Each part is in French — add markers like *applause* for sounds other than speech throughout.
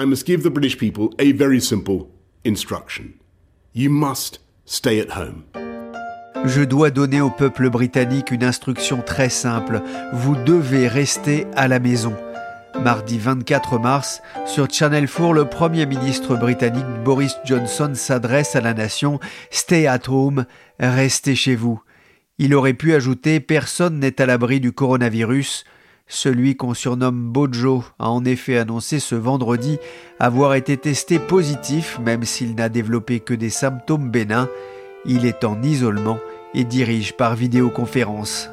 I must give the British people a very simple instruction. You must stay at home. Je dois donner au peuple britannique une instruction très simple. Vous devez rester à la maison. Mardi 24 mars, sur Channel 4, le Premier ministre britannique Boris Johnson s'adresse à la nation Stay at home, restez chez vous. Il aurait pu ajouter Personne n'est à l'abri du coronavirus. Celui qu'on surnomme Bojo a en effet annoncé ce vendredi avoir été testé positif, même s'il n'a développé que des symptômes bénins. Il est en isolement et dirige par vidéoconférence.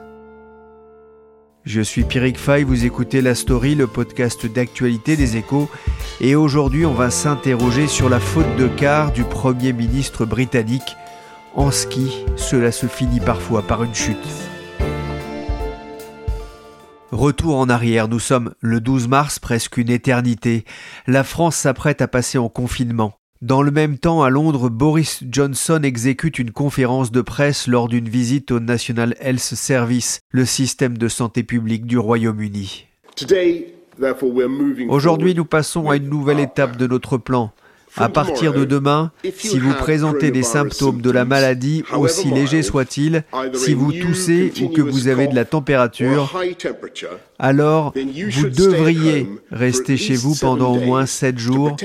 Je suis Pierrick Fay, vous écoutez La Story, le podcast d'actualité des échos, et aujourd'hui on va s'interroger sur la faute de quart du Premier ministre britannique. En ski, cela se finit parfois par une chute. Retour en arrière, nous sommes le 12 mars, presque une éternité. La France s'apprête à passer en confinement. Dans le même temps, à Londres, Boris Johnson exécute une conférence de presse lors d'une visite au National Health Service, le système de santé publique du Royaume-Uni. Aujourd'hui, nous passons à une nouvelle étape de notre plan. À partir de demain, si vous présentez des symptômes de la maladie, aussi légers soient-ils, si vous toussez ou que vous avez de la température, alors vous devriez rester chez vous pendant au moins 7 jours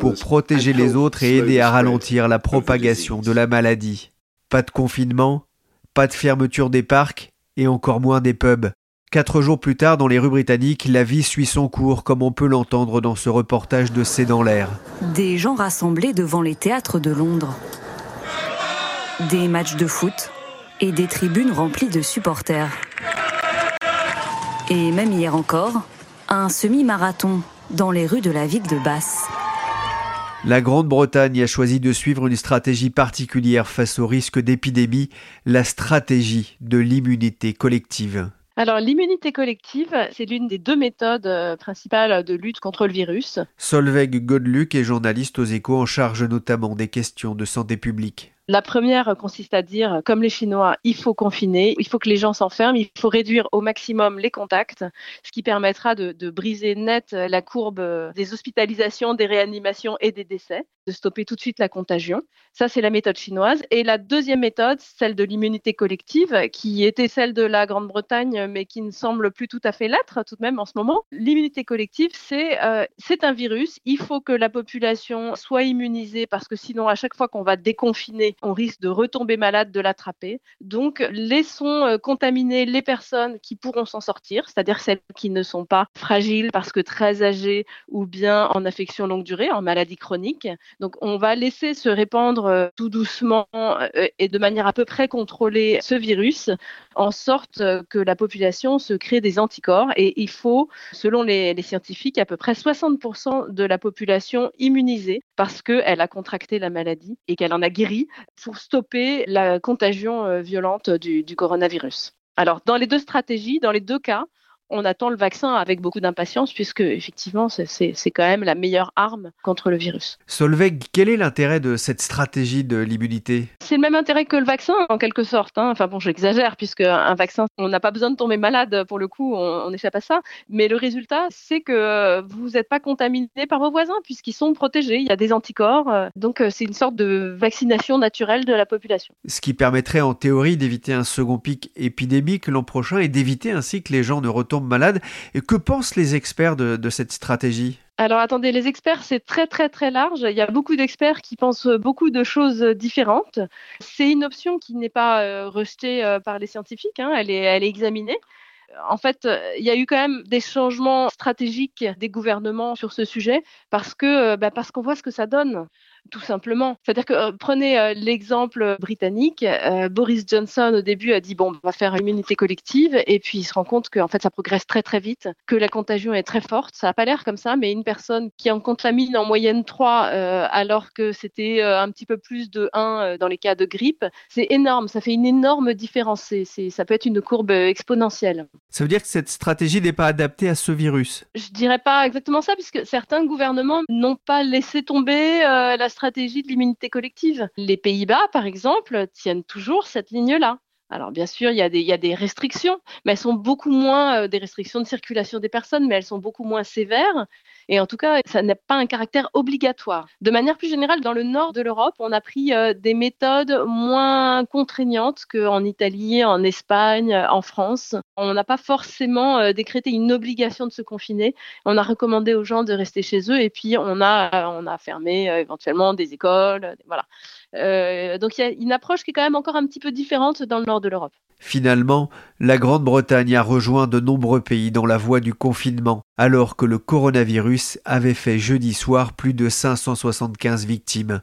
pour protéger les autres et aider à ralentir la propagation de la maladie. Pas de confinement, pas de fermeture des parcs et encore moins des pubs. Quatre jours plus tard, dans les rues britanniques, la vie suit son cours, comme on peut l'entendre dans ce reportage de C'est dans l'air. Des gens rassemblés devant les théâtres de Londres. Des matchs de foot et des tribunes remplies de supporters. Et même hier encore, un semi-marathon dans les rues de la ville de Basse. La Grande-Bretagne a choisi de suivre une stratégie particulière face au risque d'épidémie, la stratégie de l'immunité collective. Alors, l'immunité collective, c'est l'une des deux méthodes euh, principales de lutte contre le virus. Solveig Godluc est journaliste aux échos en charge notamment des questions de santé publique. La première consiste à dire, comme les Chinois, il faut confiner, il faut que les gens s'enferment, il faut réduire au maximum les contacts, ce qui permettra de, briser net la courbe des hospitalisations, des réanimations et des décès, de stopper tout de suite la contagion. Ça, c'est la méthode chinoise. Et la deuxième méthode, celle de l'immunité collective, qui était celle de la Grande-Bretagne, mais qui ne semble plus tout à fait l'être tout de même en ce moment. L'immunité collective, c'est euh, un virus. Il faut que la population soit immunisée parce que sinon, à chaque fois qu'on va déconfiner, on risque de retomber malade, de l'attraper. Donc, laissons euh, contaminer les personnes qui pourront s'en sortir, c'est-à-dire celles qui ne sont pas fragiles parce que très âgées ou bien en affection longue durée, en maladie chronique. Donc, on va laisser se répandre euh, tout doucement euh, et de manière à peu près contrôlée ce virus, en sorte que la population se crée des anticorps. Et il faut, selon les, les scientifiques, à peu près 60% de la population immunisée parce qu'elle a contracté la maladie et qu'elle en a guéri pour stopper la contagion euh, violente du, du coronavirus. Alors, dans les deux stratégies, dans les deux cas, on attend le vaccin avec beaucoup d'impatience puisque effectivement c'est quand même la meilleure arme contre le virus. Solveig, quel est l'intérêt de cette stratégie de l'immunité? C'est le même intérêt que le vaccin en quelque sorte. Hein. Enfin bon, j'exagère puisque un vaccin, on n'a pas besoin de tomber malade pour le coup, on, on échappe à ça. Mais le résultat, c'est que vous n'êtes pas contaminé par vos voisins puisqu'ils sont protégés. Il y a des anticorps, donc euh, c'est une sorte de vaccination naturelle de la population. Ce qui permettrait en théorie d'éviter un second pic épidémique l'an prochain et d'éviter ainsi que les gens ne retombent malades. Et que pensent les experts de, cette stratégie? Alors attendez, les experts, c'est très très très large. Il y a beaucoup d'experts qui pensent beaucoup de choses différentes. C'est une option qui n'est pas euh, rejetée euh, par les scientifiques, hein. elle, est, elle est examinée. En fait, il y a eu quand même des changements stratégiques des gouvernements sur ce sujet parce que bah, parce qu'on voit ce que ça donne. Tout simplement. C'est-à-dire que euh, prenez euh, l'exemple britannique, euh, Boris Johnson au début a dit bon, on va faire une immunité collective, et puis il se rend compte qu'en fait ça progresse très très vite, que la contagion est très forte. Ça n'a pas l'air comme ça, mais une personne qui en contamine en moyenne 3 alors que c'était un petit peu plus de 1 dans les cas de grippe, c'est énorme. Ça fait une énorme différence. C'est, ça peut être une courbe exponentielle. Ça veut dire que cette stratégie n'est pas adaptée à ce virus? Je dirais pas exactement ça, puisque certains gouvernements n'ont pas laissé tomber la stratégie de l'immunité collective. Les Pays-Bas, par exemple, tiennent toujours cette ligne-là. Alors bien sûr, il y, a des, restrictions, mais elles sont beaucoup moins euh, des restrictions de circulation des personnes, mais elles sont beaucoup moins sévères. Et en tout cas, ça n'a pas un caractère obligatoire. De manière plus générale, dans le nord de l'Europe, on a pris euh, des méthodes moins contraignantes qu'en Italie, en Espagne, en France. On n'a pas forcément euh, décrété une obligation de se confiner. On a recommandé aux gens de rester chez eux et puis on a, on a fermé éventuellement des écoles. Voilà. Euh, donc il y a une approche qui est quand même encore un petit peu différente dans le nord de l'Europe. Finalement, la Grande-Bretagne a rejoint de nombreux pays dans la voie du confinement, alors que le coronavirus avait fait jeudi soir plus de 575 victimes.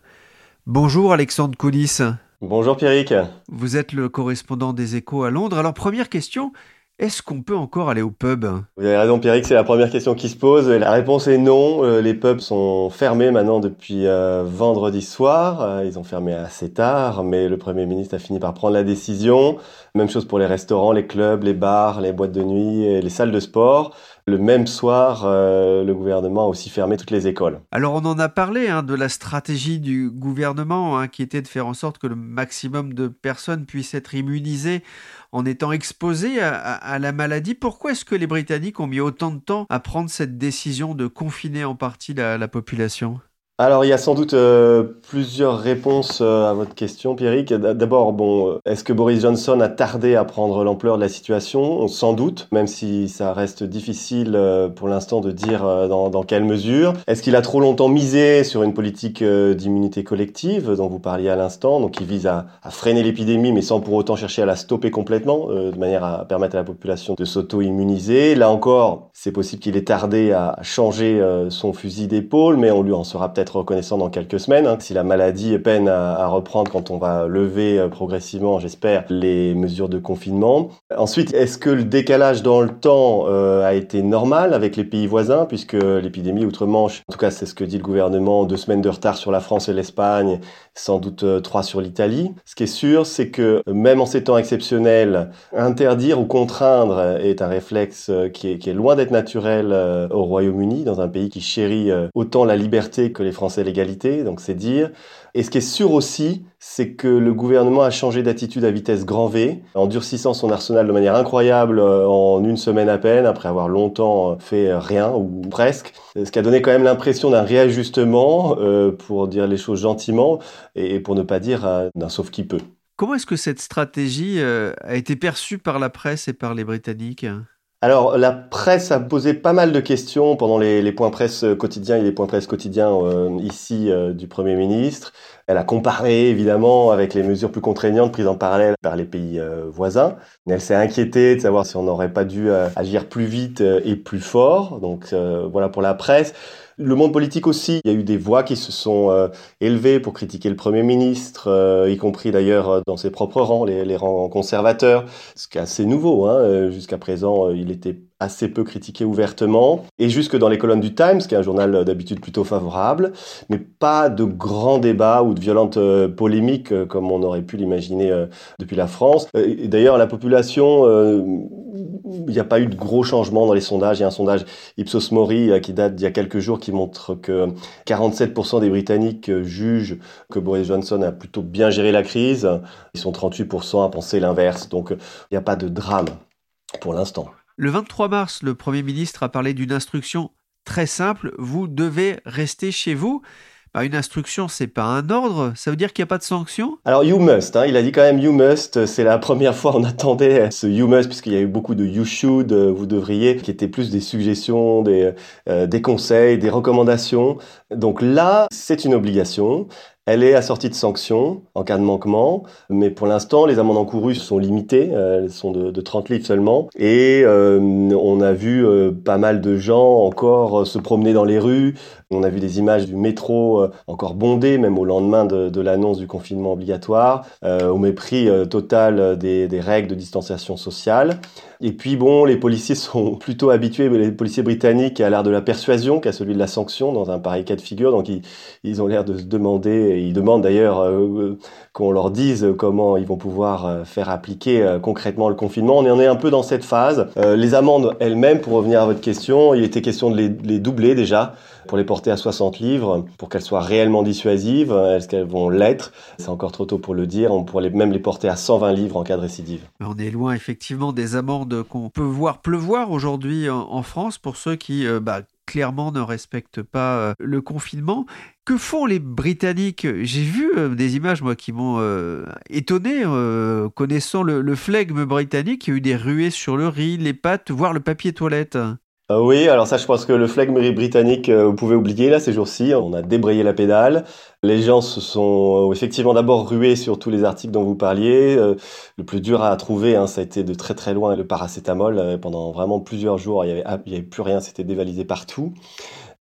Bonjour Alexandre Kounis. Bonjour Pierrick. Vous êtes le correspondant des échos à Londres. Alors première question, est-ce qu'on peut encore aller au pub? Vous avez raison Pierrick, c'est la première question qui se pose. La réponse est non. Euh, les pubs sont fermés maintenant depuis euh, vendredi soir. Euh, ils ont fermé assez tard, mais le Premier ministre a fini par prendre la décision. Même chose pour les restaurants, les clubs, les bars, les boîtes de nuit et les salles de sport. Le même soir, le gouvernement a aussi fermé toutes les écoles. Alors on en a parlé hein, de la stratégie du gouvernement hein, qui était de faire en sorte que le maximum de personnes puissent être immunisées en étant exposés à, la maladie. Pourquoi est-ce que les Britanniques ont mis autant de temps à prendre cette décision de confiner en partie la population? Alors, il y a sans doute euh, plusieurs réponses euh, à votre question, Pierrick. D'abord, bon, euh, est-ce que Boris Johnson a tardé à prendre l'ampleur de la situation? Sans doute, même si ça reste difficile pour l'instant de dire dans, quelle mesure. Est-ce qu'il a trop longtemps misé sur une politique d'immunité collective dont vous parliez à l'instant, donc qui vise à, à freiner l'épidémie, mais sans pour autant chercher à la stopper complètement, de manière à permettre à la population de s'auto-immuniser Là encore, c'est possible qu'il ait tardé à changer son fusil d'épaule, mais on lui en sera peut-être reconnaissant dans quelques semaines. Hein. Si la maladie peine à, reprendre quand on va lever euh, progressivement, j'espère, les mesures de confinement. Ensuite, est-ce que le décalage dans le temps euh, a été normal avec les pays voisins, puisque l'épidémie outre-Manche, en tout cas c'est ce que dit le gouvernement, deux semaines de retard sur la France et l'Espagne, sans doute euh, trois sur l'Italie. Ce qui est sûr, c'est que même en ces temps exceptionnels, interdire ou contraindre est un réflexe qui est, qui est loin d'être naturel au Royaume-Uni, dans un pays qui chérit autant la liberté que les Français l'égalité, donc c'est dire. Et ce qui est sûr aussi, c'est que le gouvernement a changé d'attitude à vitesse grand V, en durcissant son arsenal de manière incroyable euh, en une semaine à peine, après avoir longtemps fait rien ou presque. Ce qui a donné quand même l'impression d'un réajustement, euh, pour dire les choses gentiment, et pour ne pas dire d'un sauf qui peut. Comment est-ce que cette stratégie euh, a été perçue par la presse et par les Britanniques? Alors, la presse a posé pas mal de questions pendant les, points presse quotidiens et les points presse quotidiens euh, ici euh, du Premier ministre. Elle a comparé évidemment avec les mesures plus contraignantes prises en parallèle par les pays euh, voisins. Elle s'est inquiétée de savoir si on n'aurait pas dû agir plus vite et plus fort. Donc voilà pour la presse. Le monde politique aussi, il y a eu des voix qui se sont euh, élevées pour critiquer le Premier ministre, euh, y compris d'ailleurs euh, dans ses propres rangs, les, les, rangs conservateurs, ce qui est assez nouveau. Hein. Jusqu'à présent, il était assez peu critiqué ouvertement, et jusque dans les colonnes du Times, qui est un journal d'habitude plutôt favorable, mais pas de grands débats ou de violentes euh, polémiques euh, comme on aurait pu l'imaginer euh, depuis la France. D'ailleurs, la population, il n'y a pas eu de gros changements dans les sondages. Il y a un sondage Ipsos Mori qui date d'il y a quelques jours qui montre que 47% des Britanniques jugent que Boris Johnson a plutôt bien géré la crise. Ils sont 38% à penser l'inverse. Donc, il n'y a pas de drame pour l'instant. Le 23 mars, le Premier ministre a parlé d'une instruction très simple, vous devez rester chez vous. Bah, une instruction, c'est pas un ordre, ça veut dire qu'il n'y a pas de sanction Alors, you must, hein, il a dit quand même you must, c'est la première fois on attendait ce you must, puisqu'il y a eu beaucoup de you should, euh, vous devriez, qui étaient plus des suggestions, des, euh, des conseils, des recommandations. Donc là, c'est une obligation. Elle est assortie de sanctions en cas de manquement, mais pour l'instant, les amendes encourues sont limitées, euh, elles sont de, 30 livres seulement, et euh, on a vu euh, pas mal de gens encore se promener dans les rues, on a vu des images du métro encore bondé, même au lendemain de, l'annonce du confinement obligatoire, au mépris total des, règles de distanciation sociale. Et puis bon, les policiers *laughs* sont plutôt habitués, les policiers britanniques, à l'art de la persuasion qu'à celui de la sanction dans un pareil cas de figure. Donc ils, ont l'air de se demander, ils demandent d'ailleurs euh, euh, qu'on leur dise comment ils vont pouvoir euh, faire appliquer concrètement le confinement. On est un peu dans cette phase. les amendes elles-mêmes, pour revenir à votre question, il était question de les, doubler déjà pour les porter à 60 livres, pour qu'elles soient réellement dissuasives. Est-ce qu'elles vont l'être? C'est encore trop tôt pour le dire. On pourrait même les porter à 120 livres en cas de récidive. On est loin effectivement des amendes qu'on peut voir pleuvoir aujourd'hui en, France pour ceux qui euh, bah, clairement ne respectent pas euh, le confinement. Que font les Britanniques? J'ai vu euh, des images, moi, qui m'ont étonné, connaissant le, le, flegme britannique. Il y a eu des ruées sur le riz, les pâtes, voire le papier toilette. Euh, oui, alors ça, je pense que le flegme britannique, euh, vous pouvez oublier là ces jours-ci. On a débrayé la pédale. Les gens se sont euh, effectivement d'abord rués sur tous les articles dont vous parliez. le plus dur à trouver, hein, ça a été de très très loin le paracétamol. pendant vraiment plusieurs jours, il n'y avait, y avait plus rien, c'était dévalisé partout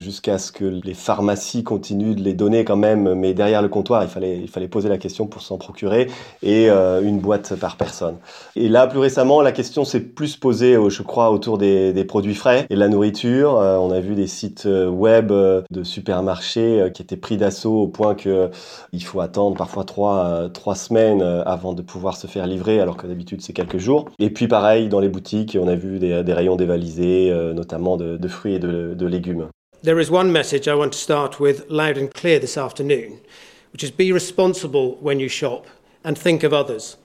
jusqu'à ce que les pharmacies continuent de les donner quand même, mais derrière le comptoir, il fallait, il fallait poser la question pour s'en procurer, et euh, une boîte par personne. Et là, plus récemment, la question s'est plus posée, euh, je crois, autour des, produits frais et de la nourriture. Euh, on a vu des sites web de supermarchés qui étaient pris d'assaut au point que il faut attendre parfois trois, trois semaines avant de pouvoir se faire livrer, alors que d'habitude c'est quelques jours. Et puis pareil, dans les boutiques, on a vu des, rayons dévalisés, notamment de, fruits et de légumes. There is one message I want to start with loud and clear this afternoon, which is be responsible when you shop and think of others.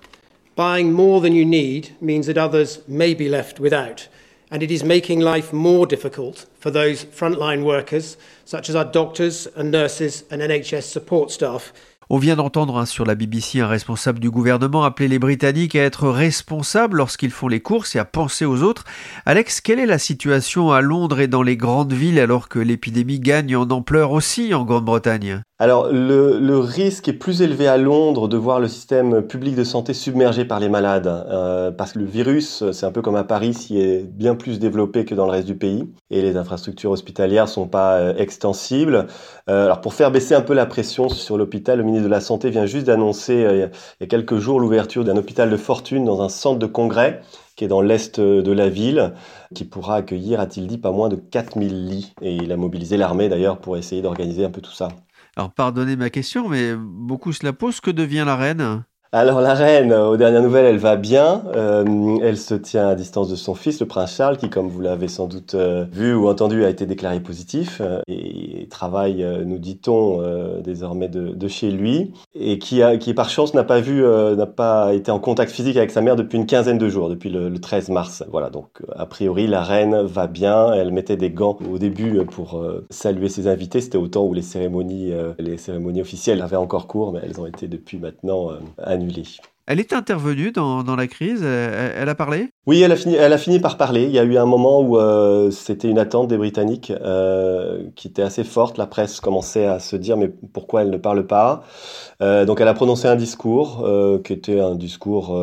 Buying more than you need means that others may be left without, and it is making life more difficult for those frontline workers, such as our doctors and nurses and NHS support staff On vient d'entendre hein, sur la BBC un responsable du gouvernement appeler les Britanniques à être responsables lorsqu'ils font les courses et à penser aux autres. Alex, quelle est la situation à Londres et dans les grandes villes alors que l'épidémie gagne en ampleur aussi en Grande-Bretagne? Alors, le, risque est plus élevé à Londres de voir le système public de santé submergé par les malades, euh, parce que le virus, c'est un peu comme à Paris, s'il est bien plus développé que dans le reste du pays, et les infrastructures hospitalières sont pas euh, extensibles. Euh, alors, pour faire baisser un peu la pression sur l'hôpital, le ministre de la Santé vient juste d'annoncer il y a quelques jours l'ouverture d'un hôpital de fortune dans un centre de congrès qui est dans l'est de la ville, qui pourra accueillir, a-t-il dit, pas moins de 4000 lits. Et il a mobilisé l'armée d'ailleurs pour essayer d'organiser un peu tout ça. Alors pardonnez ma question, mais beaucoup se la posent. Que devient la reine? Alors la reine, aux dernières nouvelles, elle va bien. Euh, elle se tient à distance de son fils, le prince Charles, qui, comme vous l'avez sans doute euh, vu ou entendu, a été déclaré positif euh, et travaille, nous dit-on, désormais de, chez lui, et qui, qui par chance n'a pas vu, n'a pas été en contact physique avec sa mère depuis une quinzaine de jours, depuis le, 13 mars. Voilà, donc a priori la reine va bien. Elle mettait des gants au début pour saluer ses invités. C'était au temps où les cérémonies, les cérémonies officielles avaient encore cours, mais elles ont été depuis maintenant annulées elle est intervenue dans, la crise elle, a parlé? Oui, elle a, fini, elle a fini par parler. Il y a eu un moment où euh, c'était une attente des Britanniques euh, qui était assez forte. La presse commençait à se dire mais pourquoi elle ne parle pas? Euh, Donc elle a prononcé un discours qui était un discours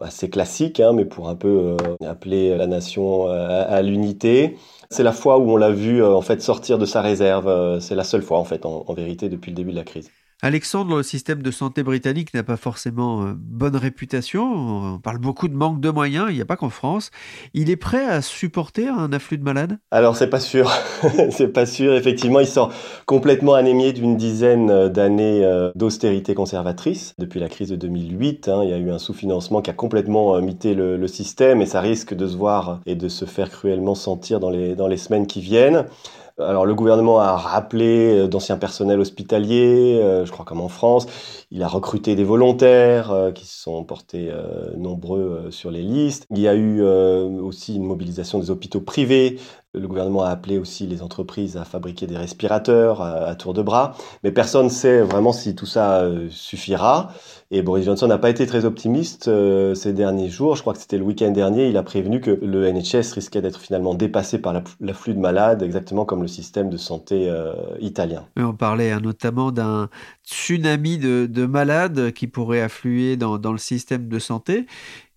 assez classique, hein, mais pour un peu appeler la nation à, l'unité. C'est la fois où on l'a vu en fait sortir de sa réserve. C'est la seule fois en fait en vérité depuis le début de la crise. Alexandre, le système de santé britannique n'a pas forcément euh, bonne réputation. On parle beaucoup de manque de moyens, il n'y a pas qu'en France. Il est prêt à supporter un afflux de malades? Alors c'est pas sûr, *laughs* c'est pas sûr. Effectivement, il sort complètement anémié d'une dizaine euh, d'années euh, d'austérité conservatrice. Depuis la crise de 2008, hein, il y a eu un sous-financement qui a complètement mité le, le, système et ça risque de se voir et de se faire cruellement sentir dans les, dans les semaines qui viennent. Alors le gouvernement a rappelé euh, d'anciens personnels hospitaliers, euh, je crois comme en France. Il a recruté des volontaires euh, qui se sont portés nombreux sur les listes. Il y a eu aussi une mobilisation des hôpitaux privés Le gouvernement a appelé aussi les entreprises à fabriquer des respirateurs à, tour de bras, mais personne ne sait vraiment si tout ça euh, suffira. Et Boris Johnson n'a pas été très optimiste euh, ces derniers jours. Je crois que c'était le week-end dernier. Il a prévenu que le NHS risquait d'être finalement dépassé par l'afflux de malades, exactement comme le système de santé euh, italien. on parlait hein, notamment d'un tsunami de, malades qui pourrait affluer dans le système de santé.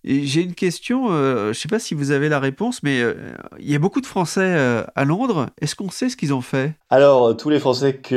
J'ai une question, euh, je ne sais pas si vous avez la réponse, mais euh, il y a beaucoup de Français euh, à Londres. Est-ce qu'on sait ce qu'ils ont fait? Alors, tous les Français qui,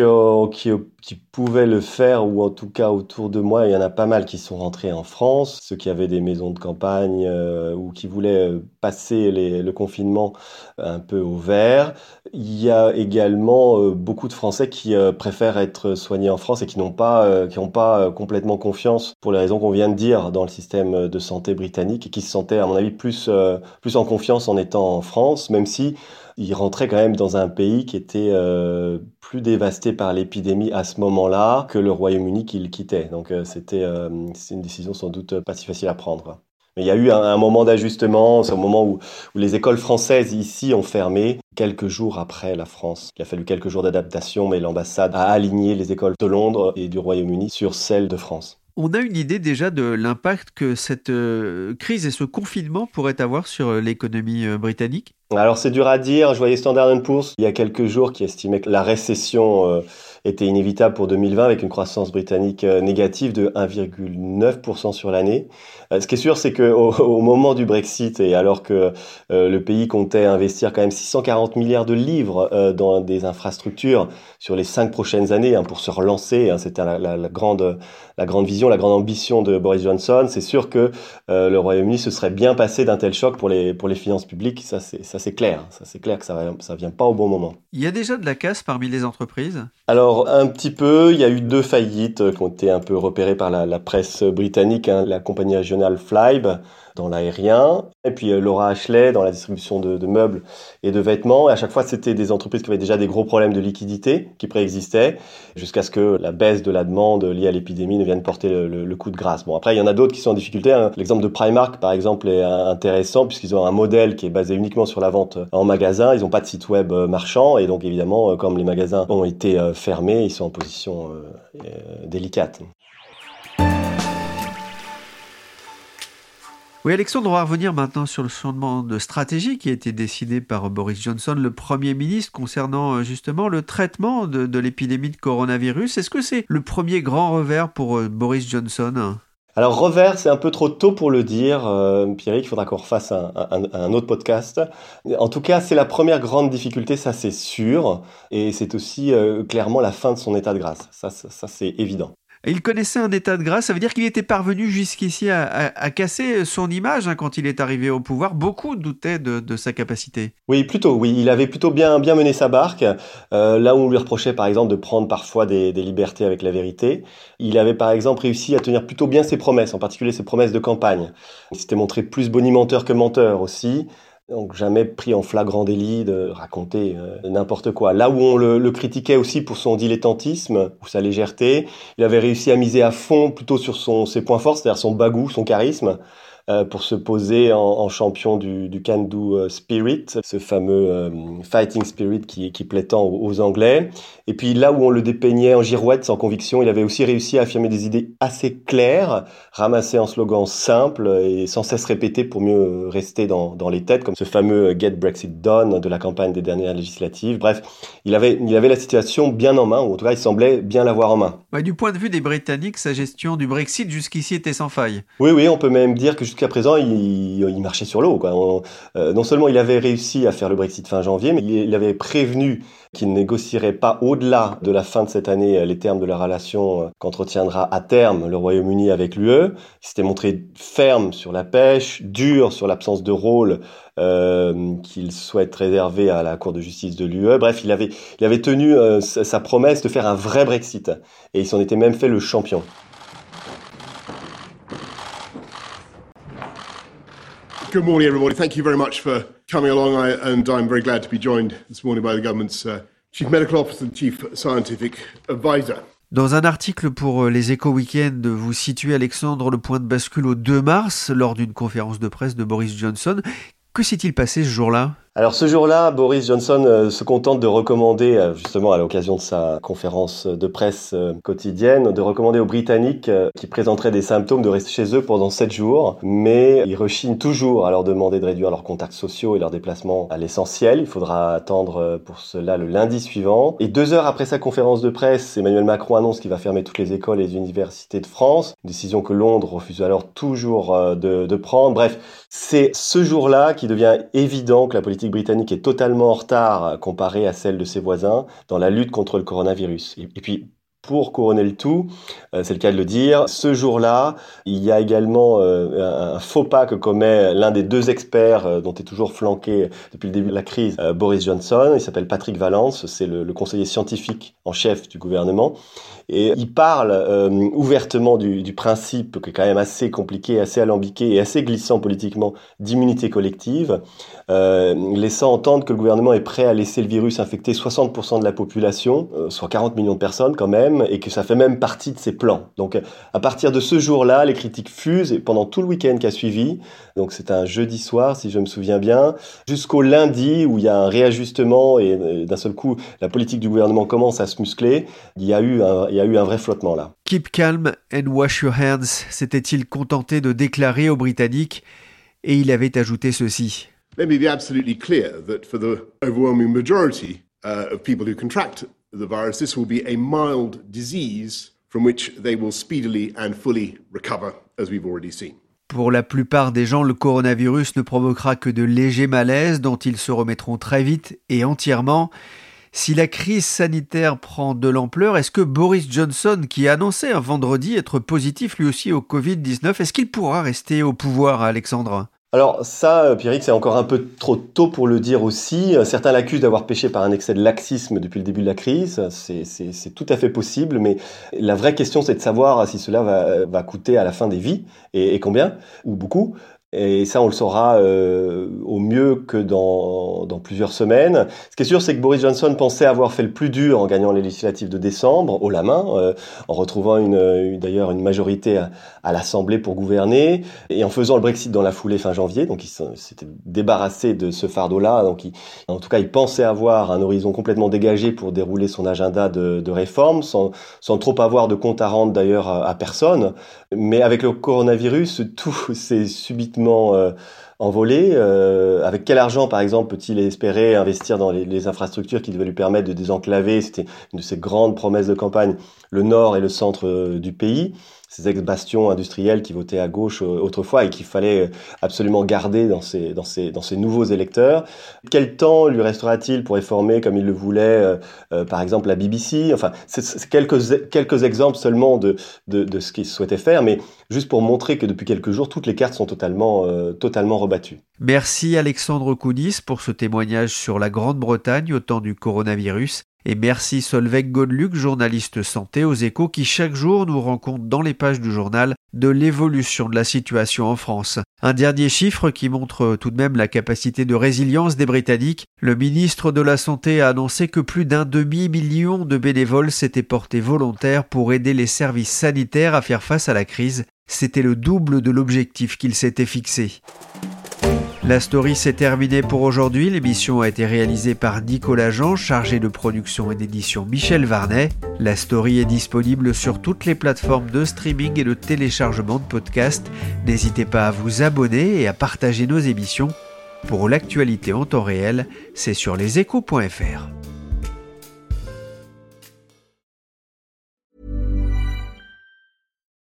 pouvaient le faire, ou en tout cas autour de moi, il y en a pas mal qui sont rentrés en France. Ceux qui avaient des maisons de campagne ou qui voulaient passer le confinement un peu au vert. Il y a également beaucoup de Français qui préfèrent être soignés en France et qui n'ont pas, qui n'ont pas complètement confiance, pour les raisons qu'on vient de dire, dans le système de santé britannique et qui se sentait, à mon avis, plus, euh, plus en confiance en étant en France, même si il rentrait quand même dans un pays qui était euh, plus dévasté par l'épidémie à ce moment-là que le Royaume-Uni qu'il quittait. Donc euh, c'était une décision sans doute pas si facile à prendre. Mais il y a eu un, moment d'ajustement, c'est au moment où, les écoles françaises ici ont fermé, quelques jours après la France. Il a fallu quelques jours d'adaptation, mais l'ambassade a aligné les écoles de Londres et du Royaume-Uni sur celles de France. On a une idée déjà de l'impact que cette euh, crise et ce confinement pourraient avoir sur euh, l'économie euh, britannique? Alors c'est dur à dire. Je voyais Standard Poor's il y a quelques jours qui estimait que la récession était inévitable pour 2020 avec une croissance britannique euh, négative de 1,9% sur l'année. Euh, ce qui est sûr, c'est qu'au *laughs* au moment du Brexit et alors que euh, le pays comptait investir quand même 640 milliards de livres dans des infrastructures sur les cinq prochaines années hein, pour se relancer, hein, c'était la, la, la, grande, la grande vision, la grande ambition de Boris Johnson, c'est sûr que le Royaume-Uni se serait bien passé d'un tel choc pour les, pour les finances publiques. Ça, c'est, clair. Ça, c'est clair que ça, ça vient pas au bon moment. Il y a déjà de la casse parmi les entreprises? Alors, alors un petit peu, il y a eu deux faillites qui ont été un peu repérées par la, presse britannique, hein. la compagnie régionale Flybe l'aérien, et puis euh, Laura Ashley dans la distribution de, meubles et de vêtements. Et à chaque fois, c'était des entreprises qui avaient déjà des gros problèmes de liquidité qui préexistaient, jusqu'à ce que la baisse de la demande liée à l'épidémie ne vienne porter le, coup de grâce. Bon, après, il y en a d'autres qui sont en difficulté. Hein. L'exemple de Primark, par exemple, est euh, intéressant puisqu'ils ont un modèle qui est basé uniquement sur la vente en magasin. Ils n'ont pas de site web euh, marchand et donc évidemment, comme les magasins ont été fermés, ils sont en position délicate. Oui, Alexandre, on va revenir maintenant sur le changement de stratégie qui a été décidé par Boris Johnson, le Premier ministre, concernant euh, justement le traitement de, l'épidémie de coronavirus. Est-ce que c'est le premier grand revers pour euh, Boris Johnson? Alors revers, c'est un peu trop tôt pour le dire, euh, Pierrick, il faudra qu'on refasse un, autre podcast. En tout cas, c'est la première grande difficulté, ça c'est sûr, et c'est aussi clairement la fin de son état de grâce, ça c'est évident. Il connaissait un état de grâce, ça veut dire qu'il était parvenu jusqu'ici à, casser son image hein, quand il est arrivé au pouvoir. Beaucoup doutaient de, sa capacité. Oui, plutôt, oui. Il avait plutôt bien, mené sa barque. Euh, là où on lui reprochait par exemple de prendre parfois des, des, libertés avec la vérité, il avait par exemple réussi à tenir plutôt bien ses promesses, en particulier ses promesses de campagne. Il s'était montré plus bonimenteur que menteur aussi. Donc jamais pris en flagrant délit de raconter euh, n'importe quoi. Là où on le, critiquait aussi pour son dilettantisme ou sa légèreté, il avait réussi à miser à fond plutôt sur son, ses points forts, c'est-à-dire son bagou, son charisme. Euh, pour se poser en, champion du, du can-do euh, spirit, ce fameux euh, fighting spirit qui, qui plaît tant aux, Anglais. Et puis là où on le dépeignait en girouette sans conviction, il avait aussi réussi à affirmer des idées assez claires, ramassées en slogans simples et sans cesse répétés pour mieux rester dans, dans les têtes, comme ce fameux Get Brexit Done de la campagne des dernières législatives. Bref, il avait, il avait la situation bien en main, ou en tout cas il semblait bien l'avoir en main. du point de vue des Britanniques, sa gestion du Brexit jusqu'ici était sans faille. Oui, oui, on peut même dire que jusqu'à présent, il, marchait sur l'eau. Euh, non seulement il avait réussi à faire le Brexit fin janvier, mais il, avait prévenu qu'il ne négocierait pas au-delà de la fin de cette année les termes de la relation euh, qu'entretiendra à terme le Royaume-Uni avec l'UE. Il s'était montré ferme sur la pêche, dur sur l'absence de rôle euh, qu'il souhaite réserver à la Cour de justice de l'UE. Bref, il avait tenu sa promesse de faire un vrai Brexit. Et il s'en était même fait le champion. Good morning, everybody. Thank you very much for coming along, I, and I'm very glad to be joined this morning by the government's uh, Chief Medical Officer and Chief Scientific Advisor. Dans un article pour euh, les Éco Weekend, vous situez Alexandre le point de bascule au 2 mars lors d'une conférence de presse de Boris Johnson. Que s'est-il passé ce jour-là? Alors ce jour-là, Boris Johnson euh, se contente de recommander, euh, justement à l'occasion de sa conférence de presse euh, quotidienne, de recommander aux Britanniques qui présenteraient des symptômes de rester chez eux pendant 7 jours, mais il rechigne toujours à leur demander de réduire leurs contacts sociaux et leurs déplacements à l'essentiel. Il faudra attendre pour cela le lundi suivant. Et deux heures après sa conférence de presse, Emmanuel Macron annonce qu'il va fermer toutes les écoles et les universités de France, décision que Londres refuse alors toujours de, de prendre. Bref, c'est ce jour-là qui devient évident que la politique britannique est totalement en retard comparée à celle de ses voisins dans la lutte contre le coronavirus. Et, puis, pour couronner le tout, euh, c'est le cas de le dire, ce jour-là, il y a également euh, un faux pas que commet l'un des deux experts euh, dont est toujours flanqué depuis le début de la crise, Boris Johnson. Il s'appelle Patrick Valence, c'est le, conseiller scientifique chef du gouvernement. Et il parle euh, ouvertement du, du, principe, qui est quand même assez compliqué, assez alambiqué et assez glissant politiquement, d'immunité collective, euh, laissant entendre que le gouvernement est prêt à laisser le virus infecter 60% de la population, euh, soit 40 millions de personnes quand même, et que ça fait même partie de ses plans. Donc à partir de ce jour-là, les critiques fusent, et pendant tout le week-end qui a suivi, donc c'est un jeudi soir si je me souviens bien, jusqu'au lundi où il y a un réajustement et, d'un seul coup la politique du gouvernement commence à se muscler, il y a eu un, y a eu un vrai flottement là. Keep calm and wash your hands, s'était-il contenté de déclarer aux Britanniques et il avait ajouté ceci. Let me be absolutely clear that for the overwhelming majority uh, of people who contract the virus, this will be a mild disease from which they will speedily and fully recover, as we've already seen. Pour la plupart des gens, le coronavirus ne provoquera que de légers malaises dont ils se remettront très vite et entièrement. Si la crise sanitaire prend de l'ampleur, est-ce que Boris Johnson, qui a annoncé un vendredi être positif lui aussi au Covid-19, est-ce qu'il pourra rester au pouvoir, Alexandre? Alors ça, euh, Pierrick, c'est encore un peu trop tôt pour le dire aussi. Euh, certains l'accusent d'avoir péché par un excès de laxisme depuis le début de la crise. C'est tout à fait possible, mais la vraie question, c'est de savoir si cela va, va, coûter à la fin des vies et combien, ou beaucoup. Et ça, on le saura euh, au mieux que dans, dans, plusieurs semaines. Ce qui est sûr, c'est que Boris Johnson pensait avoir fait le plus dur en gagnant les législatives de décembre, au la main, euh, en retrouvant une, d'ailleurs une majorité à, l'Assemblée pour gouverner, et en faisant le Brexit dans la foulée fin janvier. Donc, il s'était débarrassé de ce fardeau-là. Donc, il, en tout cas, il pensait avoir un horizon complètement dégagé pour dérouler son agenda de, de réforme, sans, sans trop avoir de compte à rendre d'ailleurs à, à personne. Mais avec le coronavirus, tout *laughs* s'est subitement euh, envolé. Euh, avec quel argent, par exemple, peut-il espérer investir dans les, infrastructures qui devaient lui permettre de désenclaver? C'était une de ses grandes promesses de campagne, le nord et le centre euh, du pays ces ex-bastions industriels qui votaient à gauche euh, autrefois et qu'il fallait euh, absolument garder dans ces, dans, dans nouveaux électeurs. Quel temps lui restera-t-il pour réformer comme il le voulait, euh, par exemple, la BBC Enfin, c'est quelques, quelques exemples seulement de, de, de ce qu'il souhaitait faire, mais juste pour montrer que depuis quelques jours, toutes les cartes sont totalement, totalement rebattues. Merci Alexandre Koudis pour ce témoignage sur la Grande-Bretagne au temps du coronavirus. Et merci Solveig Godluc, journaliste santé aux échos, qui chaque jour nous rend compte dans les pages du journal de l'évolution de la situation en France. Un dernier chiffre qui montre tout de même la capacité de résilience des Britanniques. Le ministre de la Santé a annoncé que plus d'un demi-million de bénévoles s'étaient portés volontaires pour aider les services sanitaires à faire face à la crise. C'était le double de l'objectif qu'il s'était fixé. La story s'est terminée pour aujourd'hui. L'émission a été réalisée par Nicolas Jean, chargé de production et d'édition Michel Varnet. La story est disponible sur toutes les plateformes de streaming et de téléchargement de podcasts. N'hésitez pas à vous abonner et à partager nos émissions. Pour l'actualité en temps réel, c'est sur leséchos.fr.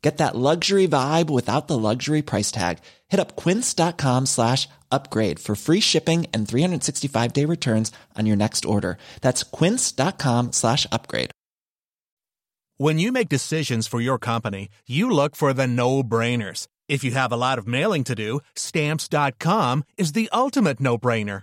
Get that luxury vibe without the luxury price tag. Hit up quince.com slash upgrade for free shipping and 365 day returns on your next order. That's quince.com slash upgrade. When you make decisions for your company, you look for the no brainers. If you have a lot of mailing to do, stamps.com is the ultimate no brainer.